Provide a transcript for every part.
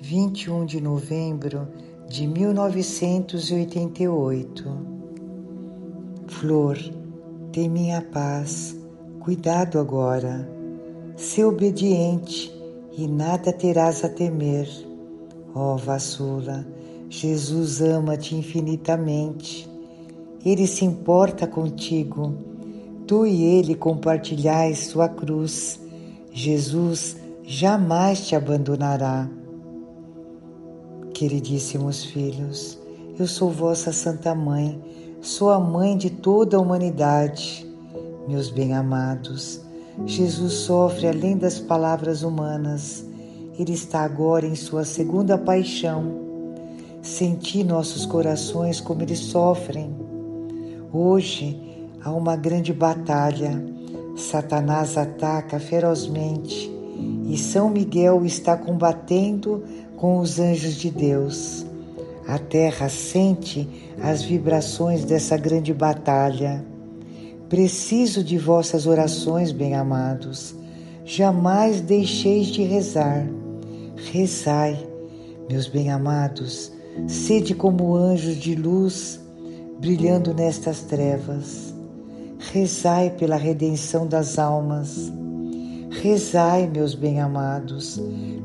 21 de novembro de 1988. Flor, tem minha paz, cuidado agora. Sê obediente e nada terás a temer. Ó oh, vassula, Jesus ama-te infinitamente. Ele se importa contigo. Tu e ele compartilhais sua cruz. Jesus jamais te abandonará. Queridíssimos filhos, eu sou vossa Santa Mãe, sou a mãe de toda a humanidade. Meus bem-amados, Jesus sofre além das palavras humanas. Ele está agora em sua segunda paixão. Senti nossos corações como eles sofrem. Hoje há uma grande batalha. Satanás ataca ferozmente e São Miguel está combatendo com os anjos de Deus. A terra sente as vibrações dessa grande batalha. Preciso de vossas orações, bem-amados. Jamais deixeis de rezar. Rezai, meus bem-amados, sede como anjos de luz brilhando nestas trevas. Rezai pela redenção das almas. Rezai, meus bem-amados,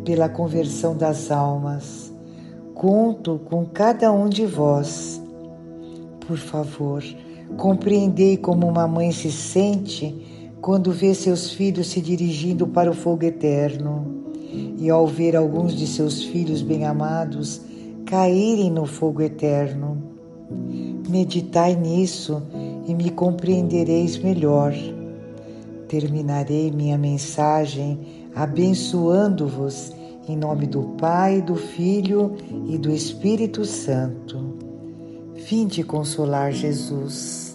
pela conversão das almas. Conto com cada um de vós. Por favor, compreendei como uma mãe se sente quando vê seus filhos se dirigindo para o fogo eterno e ao ver alguns de seus filhos bem-amados caírem no fogo eterno. Meditai nisso e me compreendereis melhor terminarei minha mensagem abençoando-vos em nome do Pai, do Filho e do Espírito Santo. Vinde consolar Jesus.